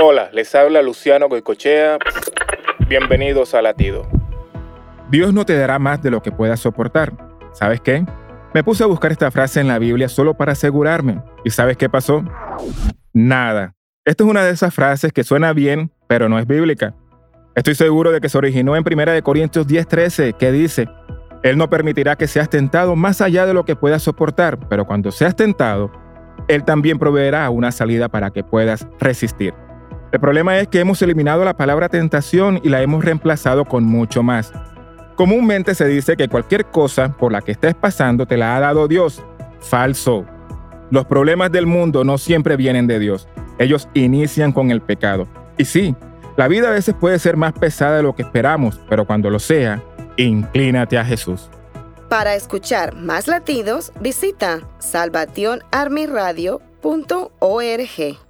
Hola, les habla Luciano Goicochea. Bienvenidos a Latido. Dios no te dará más de lo que puedas soportar. ¿Sabes qué? Me puse a buscar esta frase en la Biblia solo para asegurarme. ¿Y sabes qué pasó? Nada. Esta es una de esas frases que suena bien, pero no es bíblica. Estoy seguro de que se originó en 1 Corintios 10:13, que dice, Él no permitirá que seas tentado más allá de lo que puedas soportar, pero cuando seas tentado, Él también proveerá una salida para que puedas resistir. El problema es que hemos eliminado la palabra tentación y la hemos reemplazado con mucho más. Comúnmente se dice que cualquier cosa por la que estés pasando te la ha dado Dios. Falso. Los problemas del mundo no siempre vienen de Dios. Ellos inician con el pecado. Y sí, la vida a veces puede ser más pesada de lo que esperamos, pero cuando lo sea, inclínate a Jesús. Para escuchar más latidos, visita salvationarmyradio.org.